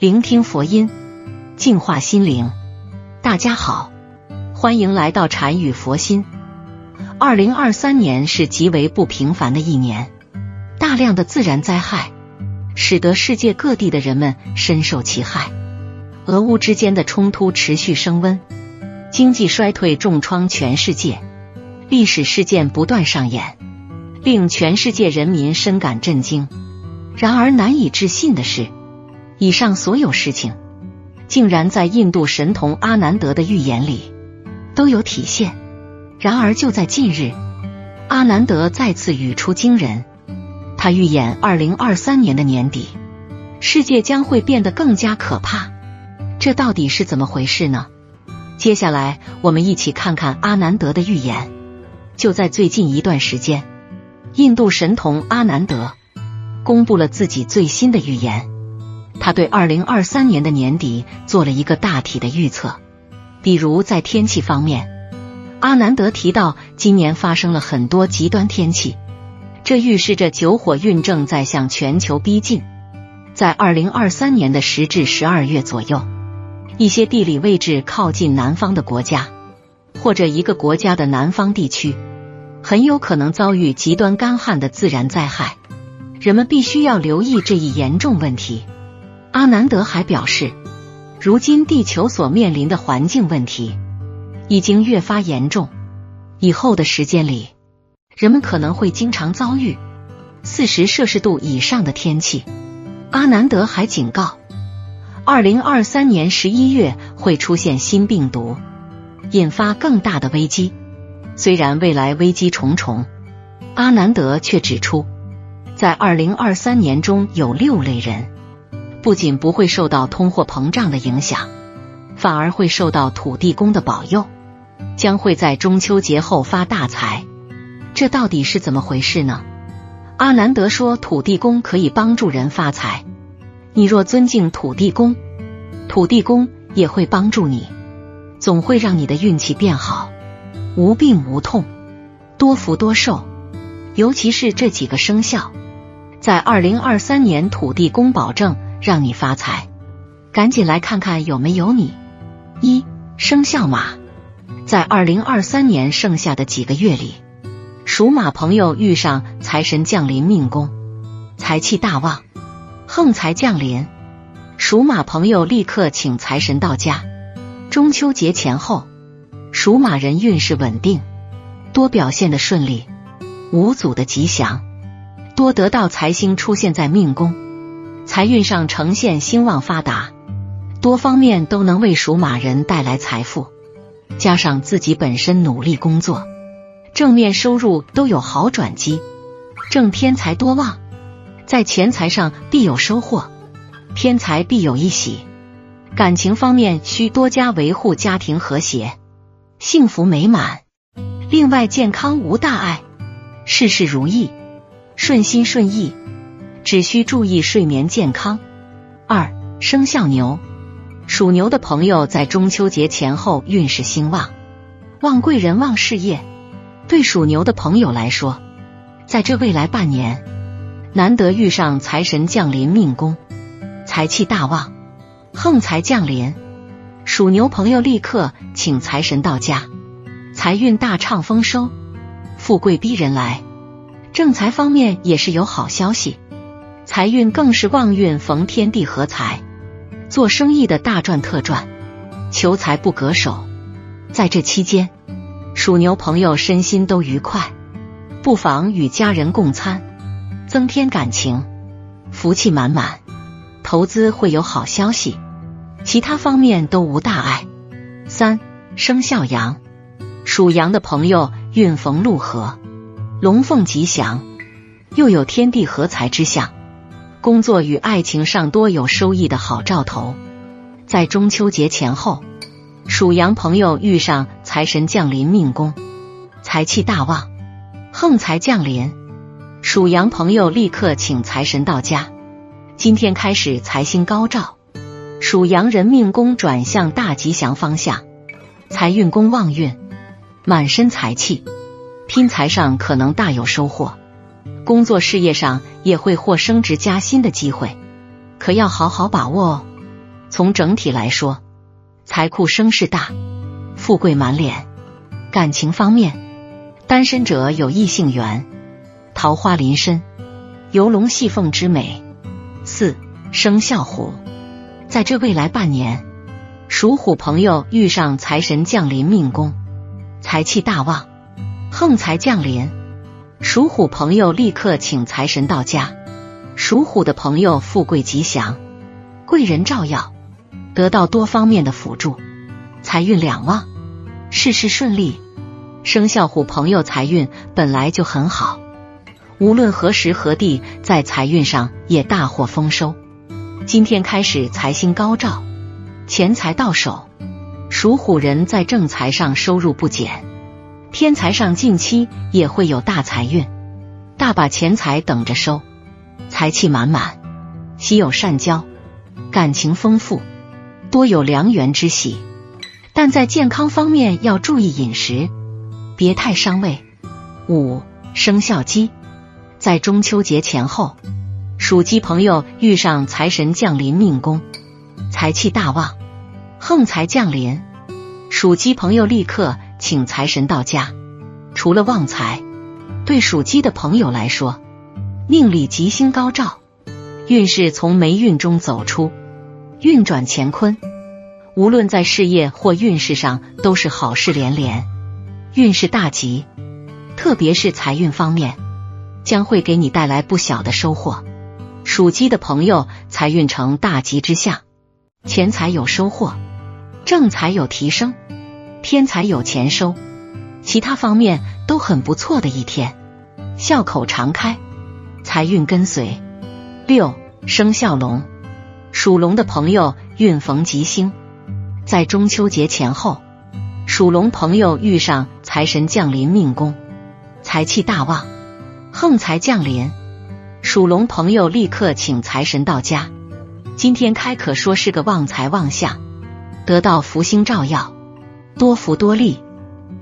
聆听佛音，净化心灵。大家好，欢迎来到禅语佛心。二零二三年是极为不平凡的一年，大量的自然灾害使得世界各地的人们深受其害。俄乌之间的冲突持续升温，经济衰退重创全世界，历史事件不断上演，令全世界人民深感震惊。然而难以置信的是。以上所有事情，竟然在印度神童阿南德的预言里都有体现。然而就在近日，阿南德再次语出惊人，他预言二零二三年的年底，世界将会变得更加可怕。这到底是怎么回事呢？接下来我们一起看看阿南德的预言。就在最近一段时间，印度神童阿南德公布了自己最新的预言。他对二零二三年的年底做了一个大体的预测，比如在天气方面，阿南德提到今年发生了很多极端天气，这预示着九火运正在向全球逼近。在二零二三年的十至十二月左右，一些地理位置靠近南方的国家，或者一个国家的南方地区，很有可能遭遇极端干旱的自然灾害，人们必须要留意这一严重问题。阿南德还表示，如今地球所面临的环境问题已经越发严重，以后的时间里，人们可能会经常遭遇四十摄氏度以上的天气。阿南德还警告，二零二三年十一月会出现新病毒，引发更大的危机。虽然未来危机重重，阿南德却指出，在二零二三年中有六类人。不仅不会受到通货膨胀的影响，反而会受到土地公的保佑，将会在中秋节后发大财。这到底是怎么回事呢？阿南德说，土地公可以帮助人发财，你若尊敬土地公，土地公也会帮助你，总会让你的运气变好，无病无痛，多福多寿。尤其是这几个生肖，在二零二三年，土地公保证。让你发财，赶紧来看看有没有你。一生肖马，在二零二三年剩下的几个月里，属马朋友遇上财神降临命宫，财气大旺，横财降临。属马朋友立刻请财神到家。中秋节前后，属马人运势稳定，多表现的顺利，无阻的吉祥，多得到财星出现在命宫。财运上呈现兴旺发达，多方面都能为属马人带来财富，加上自己本身努力工作，正面收入都有好转机，正天财多旺，在钱财上必有收获，偏财必有一喜。感情方面需多加维护家庭和谐，幸福美满。另外健康无大碍，事事如意，顺心顺意。只需注意睡眠健康。二生肖牛，属牛的朋友在中秋节前后运势兴旺，旺贵人旺事业。对属牛的朋友来说，在这未来半年，难得遇上财神降临命宫，财气大旺，横财降临。属牛朋友立刻请财神到家，财运大畅丰收，富贵逼人来。正财方面也是有好消息。财运更是旺运逢天地合财，做生意的大赚特赚，求财不隔手。在这期间，属牛朋友身心都愉快，不妨与家人共餐，增添感情，福气满满。投资会有好消息，其他方面都无大碍。三生肖羊，属羊的朋友运逢禄合，龙凤吉祥，又有天地合财之象。工作与爱情上多有收益的好兆头。在中秋节前后，属羊朋友遇上财神降临命宫，财气大旺，横财降临。属羊朋友立刻请财神到家。今天开始财星高照，属羊人命宫转向大吉祥方向，财运宫旺运，满身财气，拼财上可能大有收获。工作事业上也会获升职加薪的机会，可要好好把握哦。从整体来说，财库声势大，富贵满脸。感情方面，单身者有异性缘，桃花临身，游龙戏凤之美。四生肖虎，在这未来半年，属虎朋友遇上财神降临命宫，财气大旺，横财降临。属虎朋友立刻请财神到家，属虎的朋友富贵吉祥，贵人照耀，得到多方面的辅助，财运两旺，事事顺利。生肖虎朋友财运本来就很好，无论何时何地，在财运上也大获丰收。今天开始财星高照，钱财到手，属虎人在正财上收入不减。天财上近期也会有大财运，大把钱财等着收，财气满满，喜有善交，感情丰富，多有良缘之喜。但在健康方面要注意饮食，别太伤胃。五生肖鸡，在中秋节前后，属鸡朋友遇上财神降临命宫，财气大旺，横财降临，属鸡朋友立刻。请财神到家，除了旺财，对属鸡的朋友来说，命里吉星高照，运势从霉运中走出，运转乾坤，无论在事业或运势上都是好事连连，运势大吉。特别是财运方面，将会给你带来不小的收获。属鸡的朋友财运呈大吉之象，钱财有收获，正财有提升。天才有钱收，其他方面都很不错的一天，笑口常开，财运跟随。六生肖龙，属龙的朋友运逢吉星，在中秋节前后，属龙朋友遇上财神降临命宫，财气大旺，横财降临，属龙朋友立刻请财神到家。今天开可说是个旺财旺相，得到福星照耀。多福多利，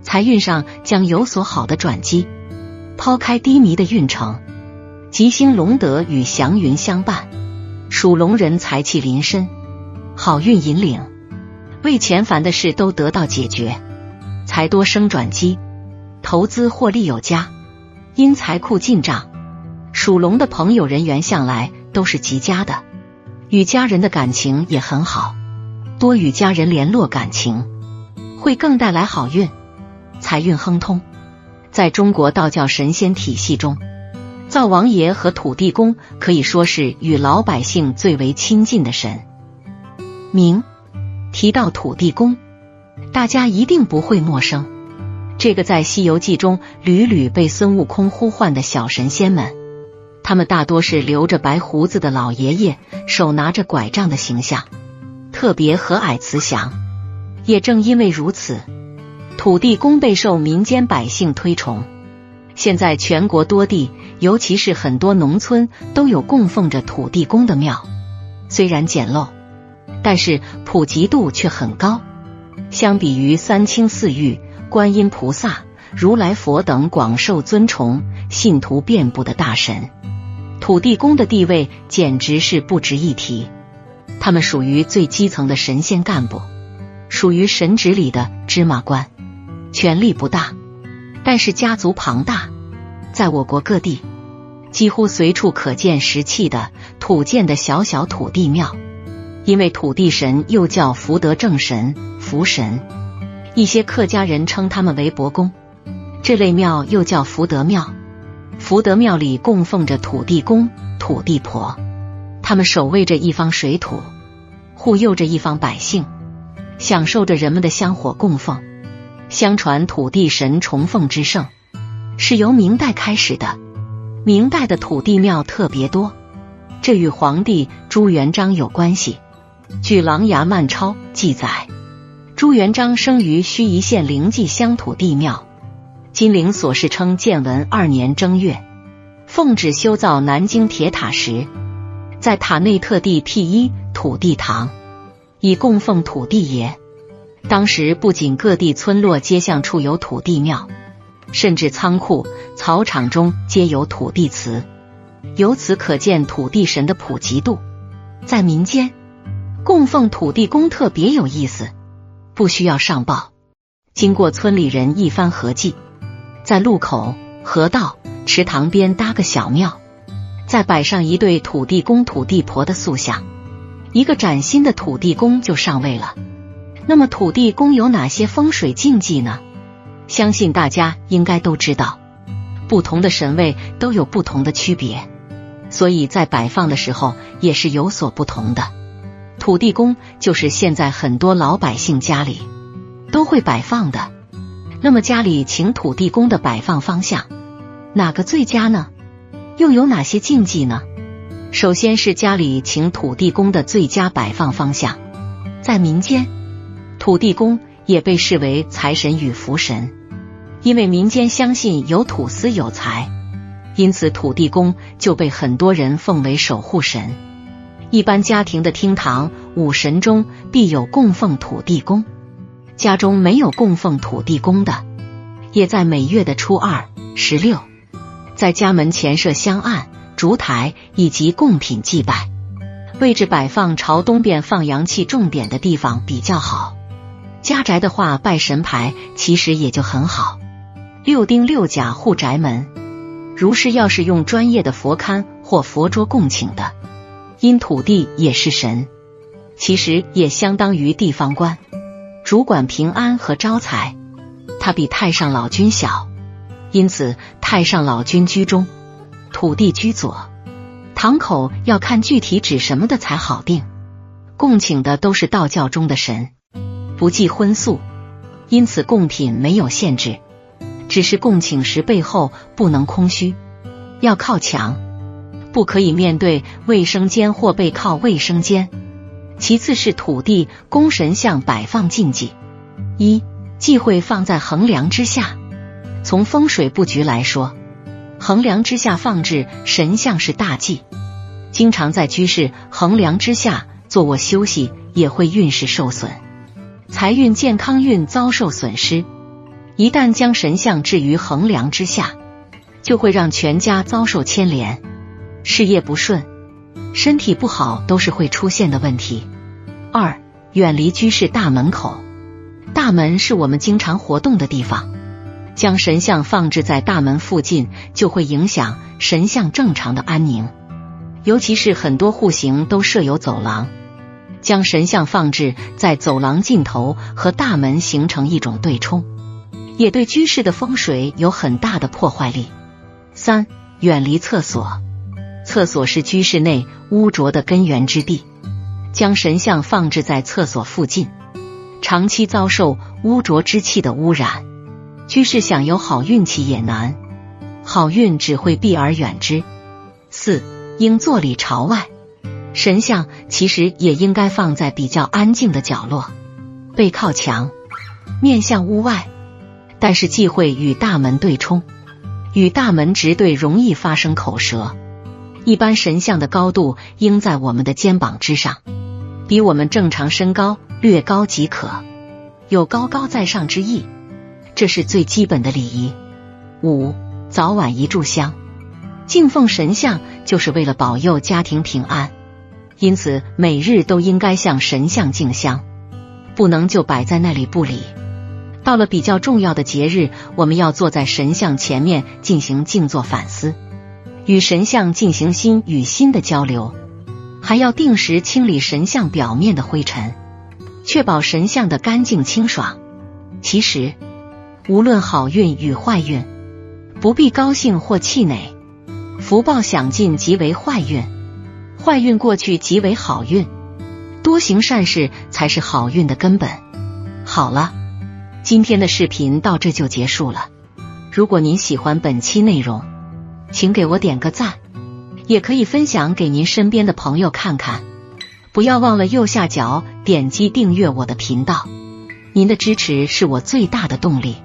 财运上将有所好的转机。抛开低迷的运程，吉星龙德与祥云相伴，属龙人财气临身，好运引领，为钱烦的事都得到解决，财多生转机，投资获利有加，因财库进账。属龙的朋友人缘向来都是极佳的，与家人的感情也很好，多与家人联络感情。会更带来好运，财运亨通。在中国道教神仙体系中，灶王爷和土地公可以说是与老百姓最为亲近的神明。提到土地公，大家一定不会陌生。这个在《西游记》中屡屡被孙悟空呼唤的小神仙们，他们大多是留着白胡子的老爷爷，手拿着拐杖的形象，特别和蔼慈祥。也正因为如此，土地公备受民间百姓推崇。现在全国多地，尤其是很多农村，都有供奉着土地公的庙。虽然简陋，但是普及度却很高。相比于三清四御、观音菩萨、如来佛等广受尊崇、信徒遍布的大神，土地公的地位简直是不值一提。他们属于最基层的神仙干部。属于神职里的芝麻官，权力不大，但是家族庞大。在我国各地，几乎随处可见石砌的土建的小小土地庙。因为土地神又叫福德正神、福神，一些客家人称他们为伯公。这类庙又叫福德庙。福德庙里供奉着土地公、土地婆，他们守卫着一方水土，护佑着一方百姓。享受着人们的香火供奉。相传土地神崇奉之盛是由明代开始的。明代的土地庙特别多，这与皇帝朱元璋有关系。据《琅琊漫抄》记载，朱元璋生于盱眙县灵济乡土地庙。金陵所事称建文二年正月，奉旨修造南京铁塔时，在塔内特地辟一土地堂，以供奉土地爷。当时不仅各地村落街巷处有土地庙，甚至仓库、草场中皆有土地祠，由此可见土地神的普及度。在民间，供奉土地公特别有意思，不需要上报，经过村里人一番合计，在路口、河道、池塘边搭个小庙，再摆上一对土地公、土地婆的塑像，一个崭新的土地公就上位了。那么土地公有哪些风水禁忌呢？相信大家应该都知道，不同的神位都有不同的区别，所以在摆放的时候也是有所不同的。土地公就是现在很多老百姓家里都会摆放的。那么家里请土地公的摆放方向哪个最佳呢？又有哪些禁忌呢？首先是家里请土地公的最佳摆放方向，在民间。土地公也被视为财神与福神，因为民间相信有土司有财，因此土地公就被很多人奉为守护神。一般家庭的厅堂五神中必有供奉土地公，家中没有供奉土地公的，也在每月的初二、十六，在家门前设香案、烛台以及贡品祭拜，位置摆放朝东边放阳气重点的地方比较好。家宅的话，拜神牌其实也就很好。六丁六甲护宅门，如是要是用专业的佛龛或佛桌供请的，因土地也是神，其实也相当于地方官，主管平安和招财。他比太上老君小，因此太上老君居中，土地居左。堂口要看具体指什么的才好定。供请的都是道教中的神。不计荤素，因此供品没有限制，只是供请时背后不能空虚，要靠墙，不可以面对卫生间或背靠卫生间。其次是土地公神像摆放禁忌：一、忌讳放在横梁之下。从风水布局来说，横梁之下放置神像是大忌，经常在居室横梁之下坐卧休息，也会运势受损。财运、健康运遭受损失。一旦将神像置于横梁之下，就会让全家遭受牵连，事业不顺、身体不好都是会出现的问题。二、远离居室大门口。大门是我们经常活动的地方，将神像放置在大门附近，就会影响神像正常的安宁。尤其是很多户型都设有走廊。将神像放置在走廊尽头和大门形成一种对冲，也对居室的风水有很大的破坏力。三、远离厕所，厕所是居室内污浊的根源之地，将神像放置在厕所附近，长期遭受污浊之气的污染，居室想有好运气也难，好运只会避而远之。四、应坐里朝外。神像其实也应该放在比较安静的角落，背靠墙，面向屋外。但是忌讳与大门对冲，与大门直对容易发生口舌。一般神像的高度应在我们的肩膀之上，比我们正常身高略高即可，有高高在上之意。这是最基本的礼仪。五早晚一炷香，敬奉神像就是为了保佑家庭平安。因此，每日都应该向神像敬香，不能就摆在那里不理。到了比较重要的节日，我们要坐在神像前面进行静坐反思，与神像进行心与心的交流，还要定时清理神像表面的灰尘，确保神像的干净清爽。其实，无论好运与坏运，不必高兴或气馁，福报享尽即为坏运。坏运过去即为好运，多行善事才是好运的根本。好了，今天的视频到这就结束了。如果您喜欢本期内容，请给我点个赞，也可以分享给您身边的朋友看看。不要忘了右下角点击订阅我的频道，您的支持是我最大的动力。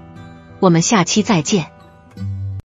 我们下期再见。